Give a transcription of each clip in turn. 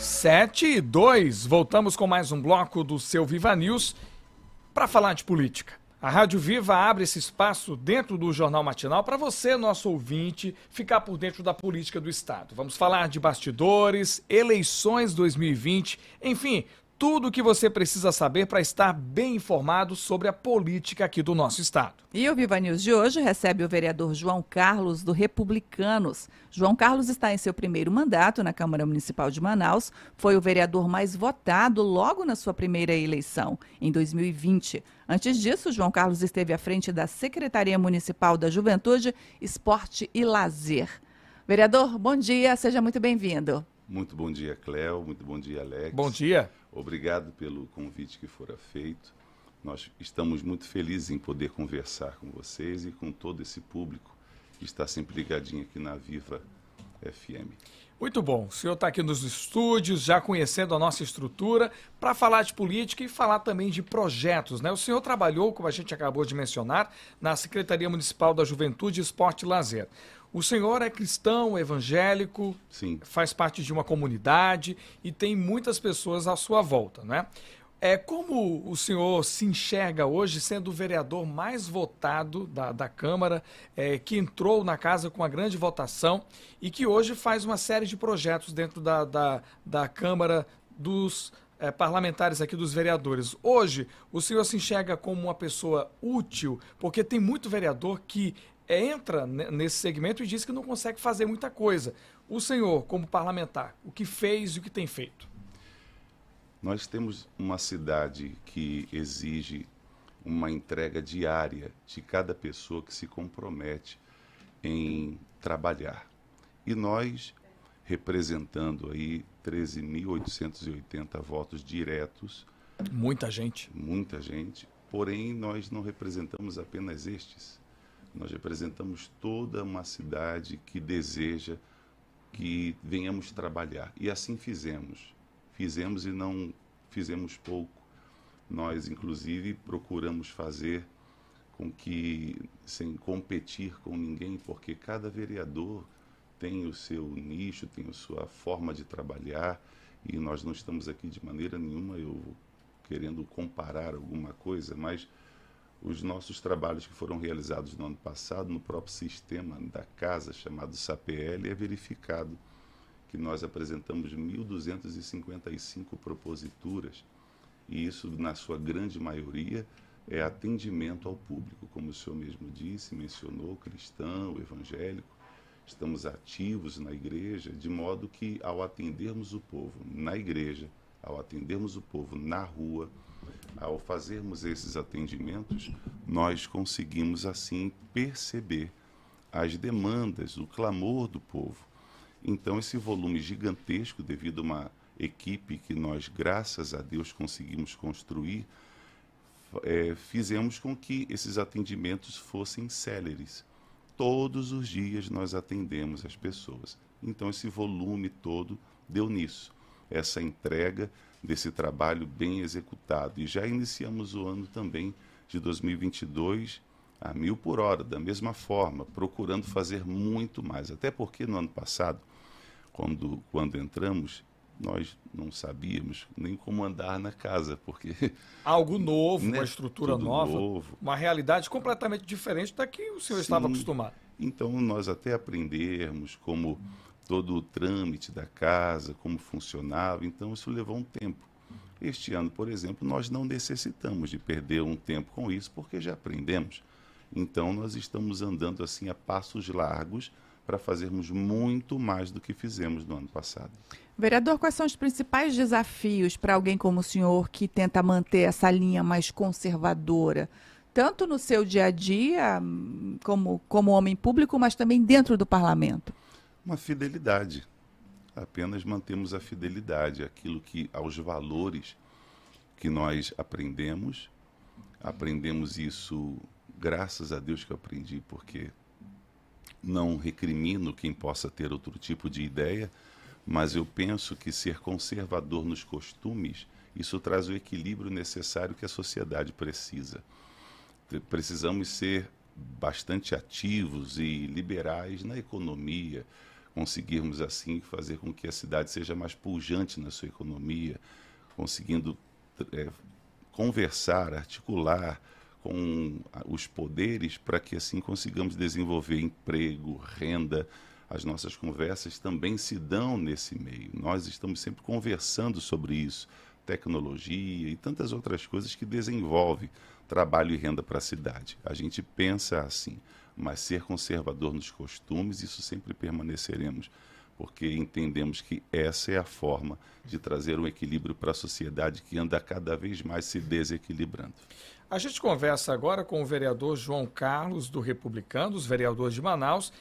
7 e 2, voltamos com mais um bloco do seu Viva News para falar de política. A Rádio Viva abre esse espaço dentro do Jornal Matinal para você, nosso ouvinte, ficar por dentro da política do Estado. Vamos falar de bastidores, eleições 2020, enfim, tudo o que você precisa saber para estar bem informado sobre a política aqui do nosso estado. E o Viva News de hoje recebe o vereador João Carlos, do Republicanos. João Carlos está em seu primeiro mandato na Câmara Municipal de Manaus, foi o vereador mais votado logo na sua primeira eleição, em 2020. Antes disso, João Carlos esteve à frente da Secretaria Municipal da Juventude, Esporte e Lazer. Vereador, bom dia, seja muito bem-vindo. Muito bom dia, Cléo. Muito bom dia, Alex. Bom dia. Obrigado pelo convite que fora feito. Nós estamos muito felizes em poder conversar com vocês e com todo esse público que está sempre ligadinho aqui na Viva FM. Muito bom. O senhor está aqui nos estúdios, já conhecendo a nossa estrutura, para falar de política e falar também de projetos. Né? O senhor trabalhou, como a gente acabou de mencionar, na Secretaria Municipal da Juventude, Esporte e Lazer. O senhor é cristão, evangélico, Sim. faz parte de uma comunidade e tem muitas pessoas à sua volta, né? É como o senhor se enxerga hoje sendo o vereador mais votado da, da Câmara, é, que entrou na casa com uma grande votação e que hoje faz uma série de projetos dentro da, da, da Câmara dos é, parlamentares aqui, dos vereadores. Hoje, o senhor se enxerga como uma pessoa útil, porque tem muito vereador que entra nesse segmento e diz que não consegue fazer muita coisa. O senhor, como parlamentar, o que fez e o que tem feito? Nós temos uma cidade que exige uma entrega diária de cada pessoa que se compromete em trabalhar. E nós, representando aí 13.880 votos diretos. Muita gente. Muita gente. Porém, nós não representamos apenas estes. Nós representamos toda uma cidade que deseja que venhamos trabalhar. E assim fizemos. Fizemos e não fizemos pouco. Nós, inclusive, procuramos fazer com que, sem competir com ninguém, porque cada vereador tem o seu nicho, tem a sua forma de trabalhar, e nós não estamos aqui de maneira nenhuma eu querendo comparar alguma coisa, mas os nossos trabalhos que foram realizados no ano passado no próprio sistema da casa chamado SAPL é verificado que nós apresentamos 1.255 proposituras e isso, na sua grande maioria, é atendimento ao público, como o senhor mesmo disse, mencionou, cristão, evangélico. Estamos ativos na igreja, de modo que, ao atendermos o povo na igreja, ao atendermos o povo na rua, ao fazermos esses atendimentos, nós conseguimos assim perceber as demandas, o clamor do povo. Então, esse volume gigantesco, devido a uma equipe que nós, graças a Deus, conseguimos construir, é, fizemos com que esses atendimentos fossem céleres. Todos os dias nós atendemos as pessoas. Então, esse volume todo deu nisso. Essa entrega desse trabalho bem executado. E já iniciamos o ano também de 2022 a mil por hora, da mesma forma, procurando fazer muito mais. Até porque no ano passado, quando, quando entramos, nós não sabíamos nem como andar na casa, porque... Algo novo, né? uma estrutura nova, novo. uma realidade completamente diferente da que o senhor Sim. estava acostumado. Então, nós até aprendermos como todo o trâmite da casa, como funcionava. Então, isso levou um tempo. Este ano, por exemplo, nós não necessitamos de perder um tempo com isso, porque já aprendemos. Então, nós estamos andando assim a passos largos para fazermos muito mais do que fizemos no ano passado. Vereador, quais são os principais desafios para alguém como o senhor que tenta manter essa linha mais conservadora? Tanto no seu dia a dia, como, como homem público, mas também dentro do parlamento? uma fidelidade. Apenas mantemos a fidelidade, aquilo que aos valores que nós aprendemos. Aprendemos isso, graças a Deus que eu aprendi, porque não recrimino quem possa ter outro tipo de ideia, mas eu penso que ser conservador nos costumes, isso traz o equilíbrio necessário que a sociedade precisa. Precisamos ser bastante ativos e liberais na economia, conseguirmos assim fazer com que a cidade seja mais pujante na sua economia, conseguindo é, conversar, articular com os poderes para que assim consigamos desenvolver emprego, renda. As nossas conversas também se dão nesse meio. Nós estamos sempre conversando sobre isso, tecnologia e tantas outras coisas que desenvolve trabalho e renda para a cidade. A gente pensa assim, mas ser conservador nos costumes, isso sempre permaneceremos, porque entendemos que essa é a forma de trazer um equilíbrio para a sociedade que anda cada vez mais se desequilibrando. A gente conversa agora com o vereador João Carlos, do Republicanos, vereador de Manaus,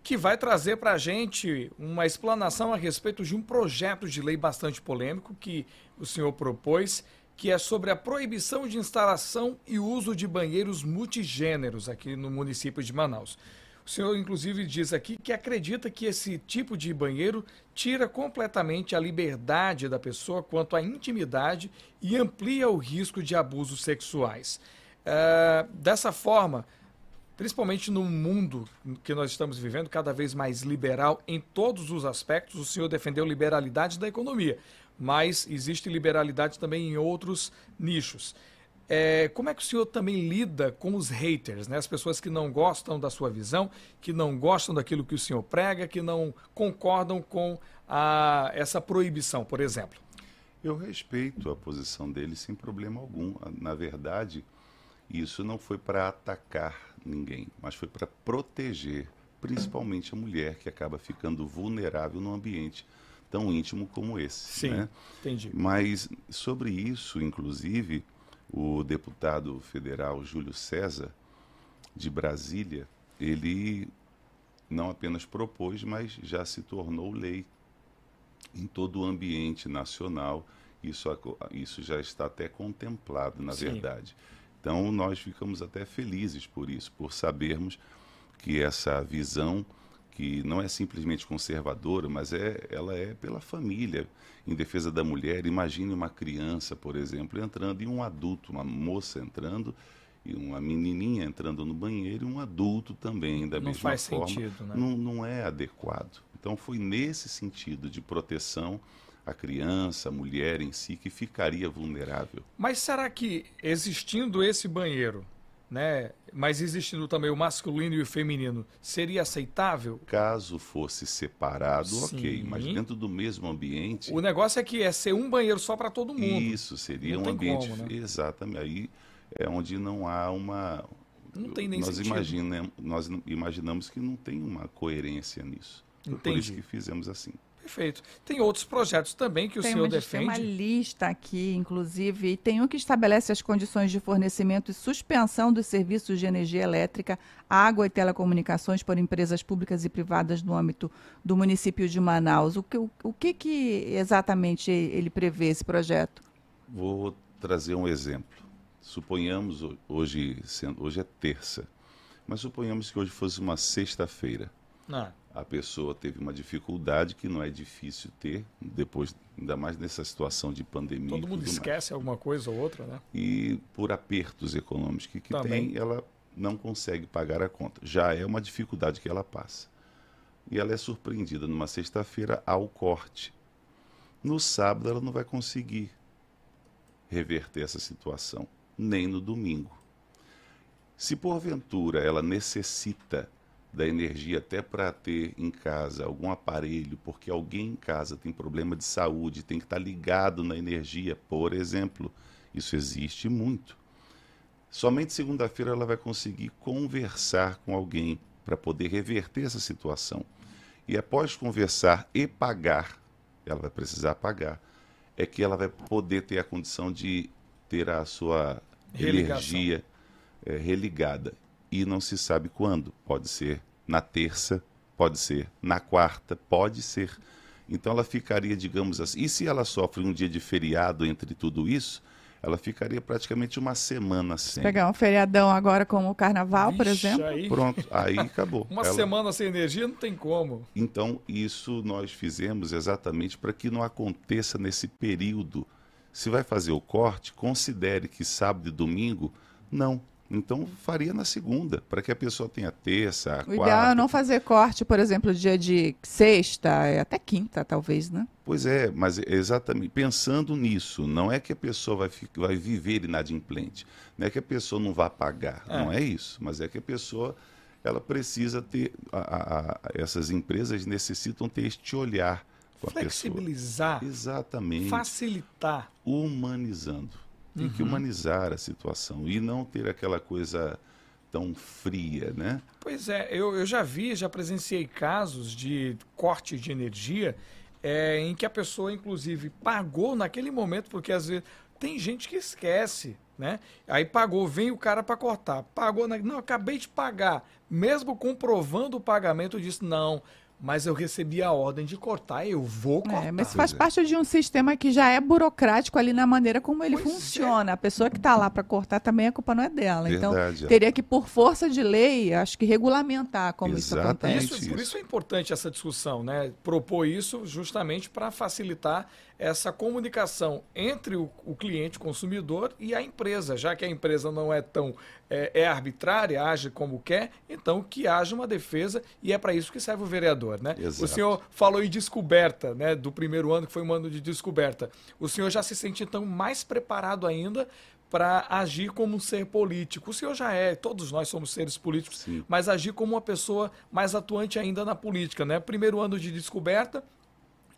que vai trazer para a gente uma explanação a respeito de um projeto de lei bastante polêmico que o senhor propôs, que é sobre a proibição de instalação e uso de banheiros multigêneros aqui no município de Manaus. O senhor, inclusive, diz aqui que acredita que esse tipo de banheiro tira completamente a liberdade da pessoa quanto à intimidade e amplia o risco de abusos sexuais. É, dessa forma, principalmente no mundo que nós estamos vivendo, cada vez mais liberal em todos os aspectos, o senhor defendeu liberalidade da economia, mas existe liberalidade também em outros nichos. É, como é que o senhor também lida com os haters, né? as pessoas que não gostam da sua visão, que não gostam daquilo que o senhor prega, que não concordam com a, essa proibição, por exemplo? Eu respeito a posição dele sem problema algum. Na verdade, isso não foi para atacar ninguém, mas foi para proteger, principalmente a mulher que acaba ficando vulnerável num ambiente tão íntimo como esse. Sim, né? entendi. Mas sobre isso, inclusive o deputado federal Júlio César, de Brasília, ele não apenas propôs, mas já se tornou lei em todo o ambiente nacional. Isso, isso já está até contemplado, na Sim. verdade. Então, nós ficamos até felizes por isso, por sabermos que essa visão que não é simplesmente conservadora, mas é, ela é pela família, em defesa da mulher. Imagine uma criança, por exemplo, entrando e um adulto, uma moça entrando e uma menininha entrando no banheiro e um adulto também da não mesma faz forma. Sentido, né? não, não é adequado. Então foi nesse sentido de proteção a criança, a mulher em si que ficaria vulnerável. Mas será que existindo esse banheiro né? Mas existindo também o masculino e o feminino, seria aceitável? Caso fosse separado, Sim. ok. Mas dentro do mesmo ambiente. O negócio é que é ser um banheiro só para todo mundo. Isso, seria não um ambiente. Como, né? Exatamente. Aí é onde não há uma. Não tem nem nós sentido. Imagina, nós imaginamos que não tem uma coerência nisso. Entendi. Por isso que fizemos assim. Perfeito. Tem outros projetos também que o tem senhor defende? Tem uma lista aqui, inclusive, tem um que estabelece as condições de fornecimento e suspensão dos serviços de energia elétrica, água e telecomunicações por empresas públicas e privadas no âmbito do município de Manaus. O que, o, o que, que exatamente ele prevê esse projeto? Vou trazer um exemplo. Suponhamos, hoje, hoje é terça, mas suponhamos que hoje fosse uma sexta-feira. Ah a pessoa teve uma dificuldade que não é difícil ter, depois, ainda mais nessa situação de pandemia. Todo mundo esquece mais. alguma coisa ou outra, né? E por apertos econômicos que, que tem, ela não consegue pagar a conta. Já é uma dificuldade que ela passa. E ela é surpreendida numa sexta-feira ao corte. No sábado ela não vai conseguir reverter essa situação, nem no domingo. Se porventura ela necessita da energia até para ter em casa algum aparelho, porque alguém em casa tem problema de saúde, tem que estar tá ligado na energia, por exemplo. Isso existe muito. Somente segunda-feira ela vai conseguir conversar com alguém para poder reverter essa situação. E após conversar e pagar, ela vai precisar pagar, é que ela vai poder ter a condição de ter a sua Religação. energia é, religada e não se sabe quando. Pode ser na terça, pode ser na quarta, pode ser. Então ela ficaria, digamos assim. E se ela sofre um dia de feriado entre tudo isso, ela ficaria praticamente uma semana sem. Pegar um feriadão agora como o carnaval, Vixe, por exemplo. Aí... Pronto, aí acabou. uma ela... semana sem energia não tem como. Então, isso nós fizemos exatamente para que não aconteça nesse período. Se vai fazer o corte, considere que sábado e domingo, não, Então faria na segunda, para que a pessoa tenha terça, a O quarta. ideal é não fazer corte, por exemplo, dia de sexta, é até quinta, talvez, né? Pois é, mas é exatamente pensando nisso, não é que a pessoa vai, vai viver inadimplente, não é que a pessoa não vá pagar, É. não é isso, mas é que a pessoa ela precisa ter, a- a- a- essas empresas necessitam ter este olhar com a pessoa. Flexibilizar, Exatamente. facilitar. humanizando. Tem que humanizar a situação e não ter aquela coisa tão fria, né? Pois é, eu, eu já vi, já presenciei casos de corte de energia é, em que a pessoa, inclusive, pagou naquele momento, porque às vezes tem gente que esquece, né? Aí pagou, vem o cara para cortar, pagou, na, não, acabei de pagar, mesmo comprovando o pagamento, disse não. Mas eu recebi a ordem de cortar, eu vou cortar. É, mas faz é. parte de um sistema que já é burocrático ali na maneira como ele Pois é. funciona. A pessoa que está lá para cortar também a culpa não é dela. Então, Verdade, é. teria que, por força de lei, acho que regulamentar como isso Exatamente. acontece. Isso, por isso é importante essa discussão, né? Propor isso justamente para facilitar essa comunicação entre o, o cliente consumidor e a empresa, já que a empresa não é tão é, é arbitrária, age como quer, então que haja uma defesa e é para isso que serve o vereador, né? Exato. O senhor falou em descoberta, né? Do primeiro ano que foi um ano de descoberta. O senhor já se sente então mais preparado ainda para agir como um ser político. O senhor já é, todos nós somos seres políticos, Sim. mas agir como uma pessoa mais atuante ainda na política, né? Primeiro ano de descoberta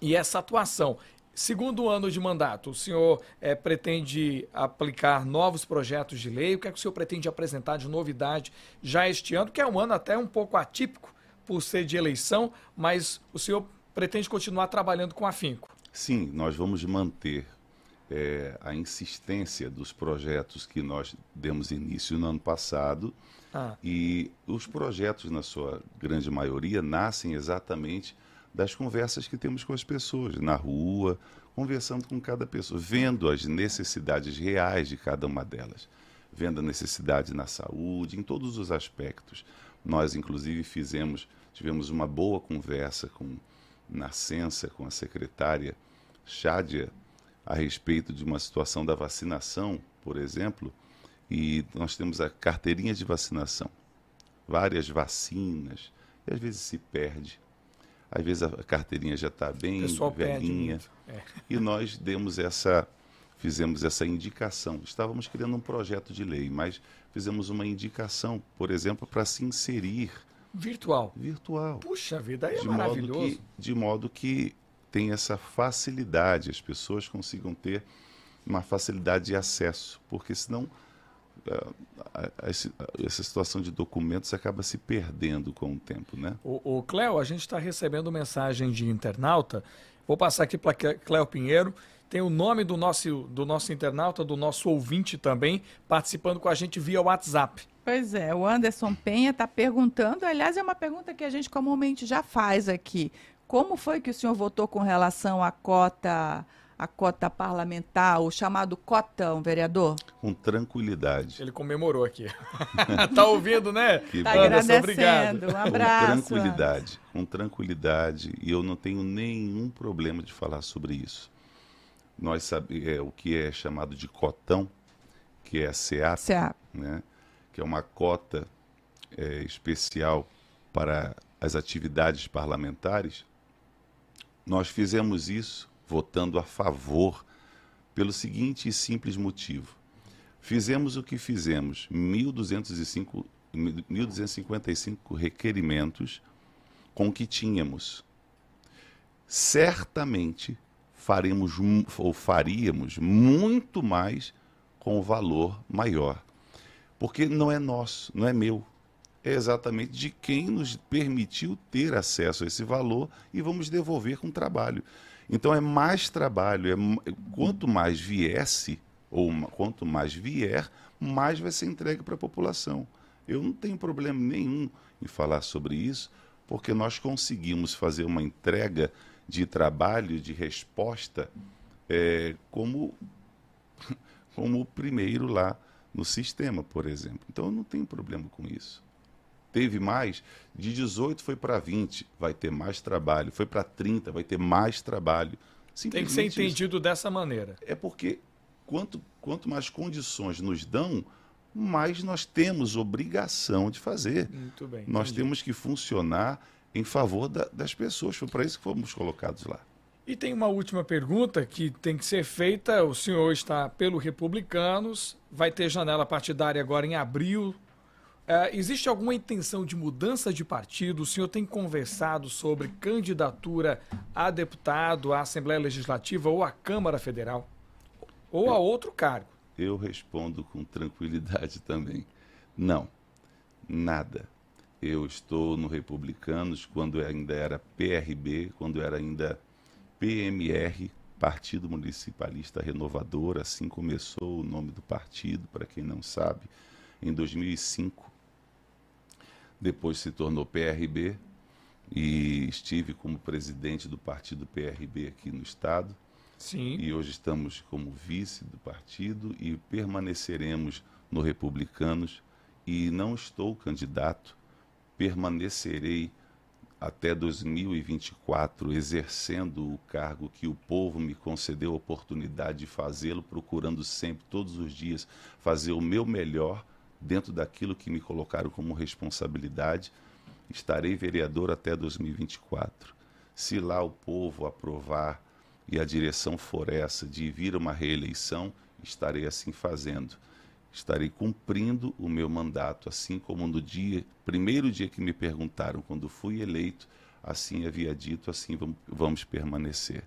e essa atuação. Segundo ano de mandato, o senhor eh, pretende aplicar novos projetos de lei? O que é que o senhor pretende apresentar de novidade já este ano, que é um ano até um pouco atípico por ser de eleição, mas o senhor pretende continuar trabalhando com afinco? Sim, nós vamos manter eh, a insistência dos projetos que nós demos início no ano passado Ah, e os projetos, na sua grande maioria, nascem exatamente das conversas que temos com as pessoas, na rua, conversando com cada pessoa, vendo as necessidades reais de cada uma delas, vendo a necessidade na saúde, em todos os aspectos. Nós, inclusive, fizemos, tivemos uma boa conversa com Nascença, com a secretária Chádia, a respeito de uma situação da vacinação, por exemplo, e nós temos a carteirinha de vacinação, várias vacinas, e às vezes se perde. Às vezes a carteirinha já está bem velhinha. É. E nós demos essa, fizemos essa indicação. Estávamos criando um projeto de lei, mas fizemos uma indicação, por exemplo, para se inserir Virtual. virtual. Puxa vida, aí é de modo, maravilhoso. que, de modo que tem essa facilidade, as pessoas consigam ter uma facilidade de acesso, porque senão essa situação de documentos acaba se perdendo com o tempo, né? O, o Cléo, a gente está recebendo mensagem de internauta. Vou passar aqui para Cléo Pinheiro. Tem o nome do nosso, do nosso internauta, do nosso ouvinte também, participando com a gente via WhatsApp. Pois é, o Anderson Penha está perguntando, aliás, é uma pergunta que a gente comumente já faz aqui. Como foi que o senhor votou com relação à cota, à cota parlamentar, o chamado cotão, vereador? Com tranquilidade. Ele comemorou aqui. tá ouvindo, né? Que. Anderson, agradecendo. Um com abraço. tranquilidade, com tranquilidade, e eu não tenho nenhum problema de falar sobre isso. Nós sabemos é, o que é chamado de cotão, que é a CEAP, Cê- né, que é uma cota é, especial para as atividades parlamentares, nós fizemos isso votando a favor pelo seguinte e simples motivo. Fizemos o que fizemos, 1.205 1.255 requerimentos com o que tínhamos. Certamente faremos ou faríamos muito mais com valor maior. Porque não é nosso, não é meu. É exatamente de quem nos permitiu ter acesso a esse valor e vamos devolver com trabalho. Então é mais trabalho, é, quanto mais viesse, ou quanto mais vier, mais vai ser entregue para a população. Eu não tenho problema nenhum em falar sobre isso, porque nós conseguimos fazer uma entrega de trabalho, de resposta, eh, como como o primeiro lá no sistema, por exemplo. Então eu não tenho problema com isso. Teve mais, de 18 foi para 20, vai ter mais trabalho. Foi para 30, vai ter mais trabalho. Tem que ser Simplesmente isso. entendido dessa maneira. É porque quanto, quanto mais condições nos dão, mas nós temos obrigação de fazer. Muito bem. Nós entendi. temos que funcionar em favor da, das pessoas. Foi para isso que fomos colocados lá. E tem uma última pergunta que tem que ser feita. O senhor está pelo Republicanos, vai ter janela partidária agora em abril. É, existe alguma intenção de mudança de partido? O senhor tem conversado sobre candidatura a deputado, à Assembleia Legislativa ou à Câmara Federal? Ou a outro cargo? Eu respondo com tranquilidade também. Não, nada. Eu estou no Republicanos quando ainda era PRB, quando era ainda PMR, Partido Municipalista Renovador, assim começou o nome do partido, para quem não sabe, em 2005. Depois se tornou PRB e estive como presidente do partido PRB aqui no estado. Sim. E hoje estamos como vice do partido e permaneceremos no Republicanos e não estou candidato, permanecerei até 2024 exercendo o cargo que o povo me concedeu a oportunidade de fazê-lo, procurando sempre, todos os dias, fazer o meu melhor dentro daquilo que me colocaram como responsabilidade. Estarei vereador até 2024. Se lá o povo aprovar e a direção for essa de vir uma reeleição, estarei assim fazendo. Estarei cumprindo o meu mandato, assim como no dia, primeiro dia que me perguntaram quando fui eleito, assim havia dito, assim vamos, vamos permanecer.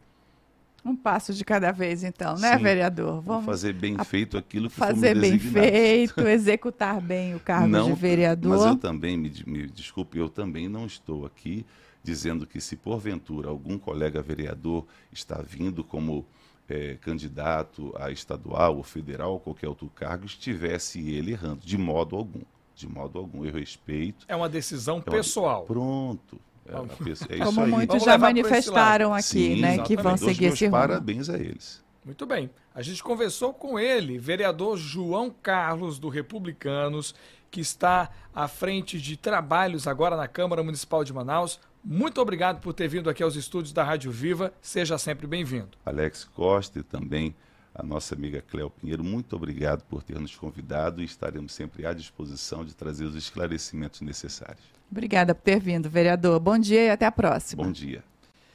Um passo de cada vez, então, né, Sim, vereador? Vamos fazer bem a- feito aquilo que fazer bem feito, executar bem o cargo Não, de vereador. Mas eu também, me, me desculpe, eu também não estou aqui dizendo que se porventura algum colega vereador está vindo como eh, candidato a estadual ou federal ou qualquer outro cargo, estivesse ele errando, de modo algum. De modo algum. Eu respeito. É uma decisão É uma- pessoal. Pronto. É, é isso Como aí. muitos já manifestaram aqui, Sim, né, que vão exatamente. Dou os seguir meus esse rumo. Parabéns a eles. Muito bem. A gente conversou com ele, vereador João Carlos, do Republicanos, que está à frente de trabalhos agora na Câmara Municipal de Manaus. Muito obrigado por ter vindo aqui aos estúdios da Rádio Viva. Seja sempre bem-vindo. Alex Costa e também a nossa amiga Cléo Pinheiro, muito obrigado por ter nos convidado e estaremos sempre à disposição de trazer os esclarecimentos necessários. Obrigada por ter vindo, vereador. Bom dia e até a próxima. Bom dia.